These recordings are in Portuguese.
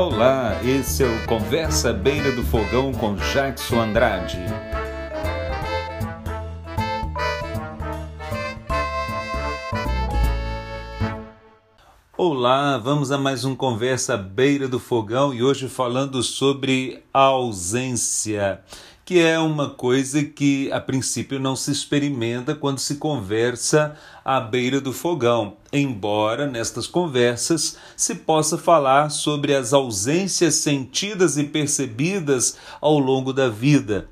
Olá, esse é o Conversa Beira do Fogão com Jackson Andrade. Olá, vamos a mais um Conversa Beira do Fogão e hoje falando sobre ausência que é uma coisa que a princípio não se experimenta quando se conversa à beira do fogão, embora nestas conversas se possa falar sobre as ausências sentidas e percebidas ao longo da vida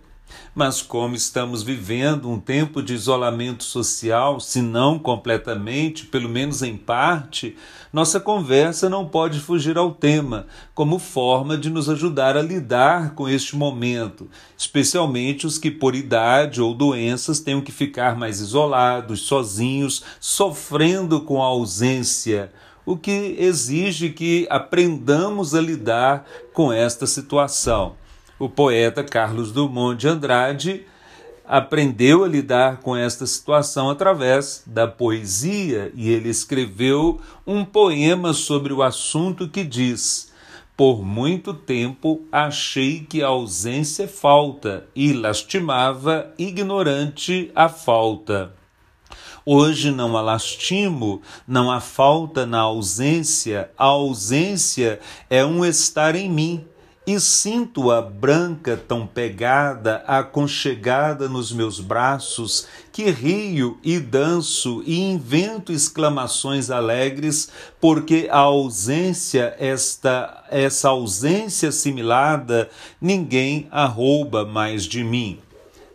mas como estamos vivendo um tempo de isolamento social, se não completamente, pelo menos em parte, nossa conversa não pode fugir ao tema, como forma de nos ajudar a lidar com este momento, especialmente os que por idade ou doenças tenham que ficar mais isolados, sozinhos, sofrendo com a ausência o que exige que aprendamos a lidar com esta situação. O poeta Carlos Drummond de Andrade aprendeu a lidar com esta situação através da poesia e ele escreveu um poema sobre o assunto que diz: Por muito tempo achei que a ausência é falta e lastimava ignorante a falta. Hoje não a lastimo, não há falta na ausência, a ausência é um estar em mim e sinto-a branca tão pegada, aconchegada nos meus braços, que rio e danço e invento exclamações alegres, porque a ausência, esta, essa ausência assimilada, ninguém a rouba mais de mim.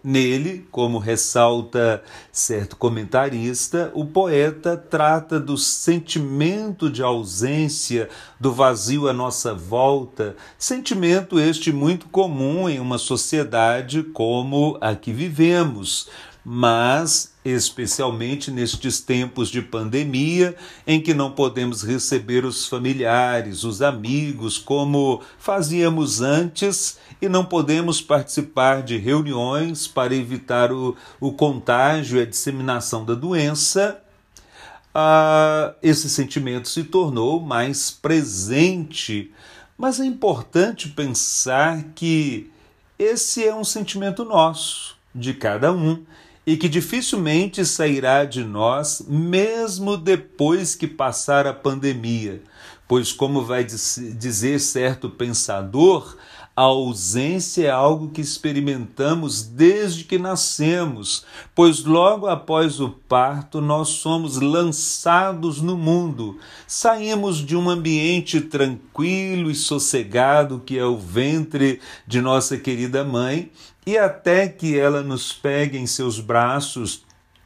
Nele, como ressalta certo comentarista, o poeta trata do sentimento de ausência, do vazio à nossa volta, sentimento este muito comum em uma sociedade como a que vivemos, mas especialmente nestes tempos de pandemia, em que não podemos receber os familiares, os amigos, como fazíamos antes, e não podemos participar de reuniões para evitar o, o contágio e a disseminação da doença. Ah, esse sentimento se tornou mais presente, mas é importante pensar que esse é um sentimento nosso, de cada um e que dificilmente sairá de nós, mesmo depois que passar a pandemia. Pois, como vai dizer certo pensador, a ausência é algo que experimentamos desde que nascemos, pois logo após o parto nós somos lançados no mundo. Saímos de um ambiente tranquilo e sossegado que é o ventre de nossa querida mãe e até que ela nos pegue em seus braços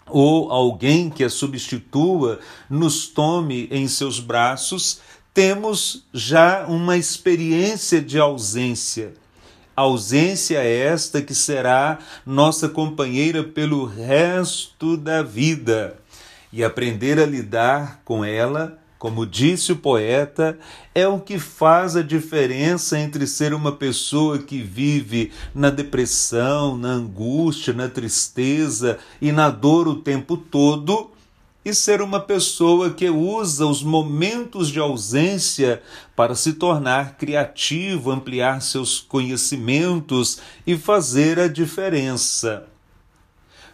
ou alguém que a substitua nos tome em seus braços, temos já uma experiência de ausência. Ausência esta que será nossa companheira pelo resto da vida. E aprender a lidar com ela como disse o poeta, é o que faz a diferença entre ser uma pessoa que vive na depressão, na angústia, na tristeza e na dor o tempo todo e ser uma pessoa que usa os momentos de ausência para se tornar criativo, ampliar seus conhecimentos e fazer a diferença.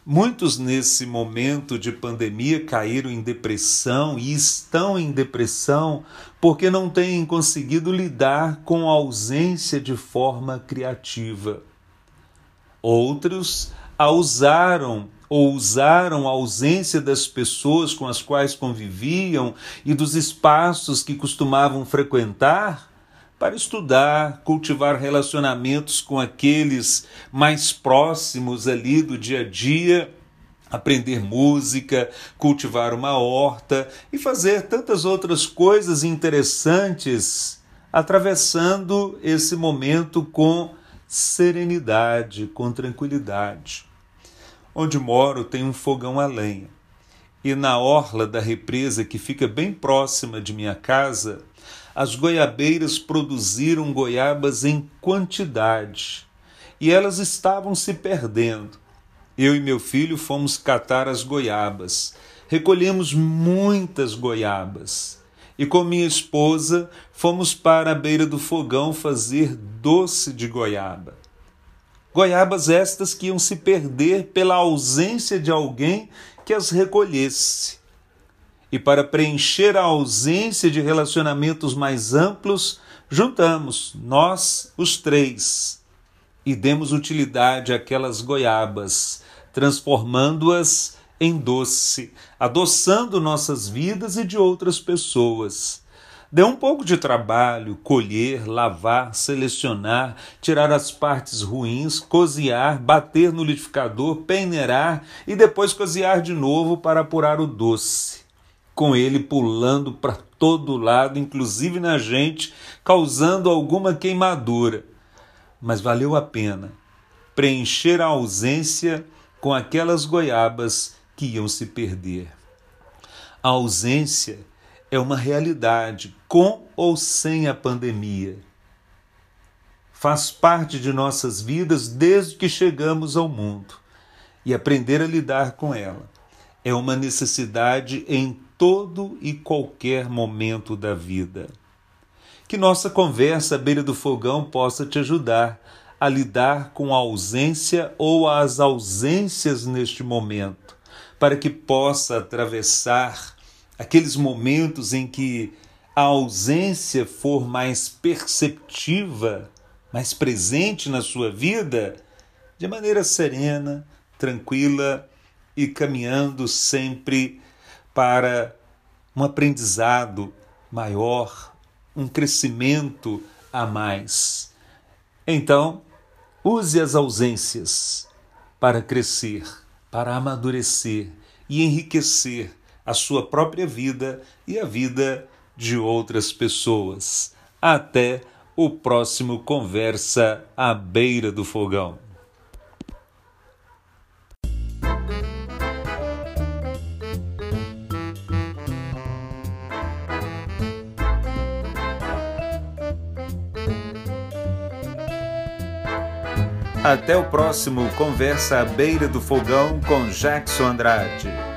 Muitos nesse momento de pandemia caíram em depressão e estão em depressão porque não têm conseguido lidar com a ausência de forma criativa. Outros a usaram ou usaram a ausência das pessoas com as quais conviviam e dos espaços que costumavam frequentar para estudar, cultivar relacionamentos com aqueles mais próximos ali do dia a dia, aprender música, cultivar uma horta e fazer tantas outras coisas interessantes, atravessando esse momento com serenidade, com tranquilidade. Onde moro tem um fogão a lenha. E na orla da represa que fica bem próxima de minha casa, as goiabeiras produziram goiabas em quantidade e elas estavam se perdendo. Eu e meu filho fomos catar as goiabas. Recolhemos muitas goiabas e com minha esposa fomos para a beira do fogão fazer doce de goiaba. Goiabas estas que iam se perder pela ausência de alguém que as recolhesse. E para preencher a ausência de relacionamentos mais amplos, juntamos, nós, os três, e demos utilidade àquelas goiabas, transformando-as em doce, adoçando nossas vidas e de outras pessoas. Deu um pouco de trabalho colher, lavar, selecionar, tirar as partes ruins, cozinhar, bater no liquidificador, peneirar e depois cozinhar de novo para apurar o doce. Com ele pulando para todo lado, inclusive na gente, causando alguma queimadura. Mas valeu a pena preencher a ausência com aquelas goiabas que iam se perder. A ausência é uma realidade, com ou sem a pandemia. Faz parte de nossas vidas desde que chegamos ao mundo e aprender a lidar com ela é uma necessidade em todo e qualquer momento da vida. Que nossa conversa à beira do fogão possa te ajudar a lidar com a ausência ou as ausências neste momento, para que possa atravessar aqueles momentos em que a ausência for mais perceptiva, mais presente na sua vida, de maneira serena, tranquila e caminhando sempre para um aprendizado maior, um crescimento a mais. Então, Use as ausências para crescer, para amadurecer e enriquecer a sua própria vida e a vida de outras pessoas. Até o próximo Conversa à Beira do Fogão. Até o próximo Conversa à Beira do Fogão com Jackson Andrade.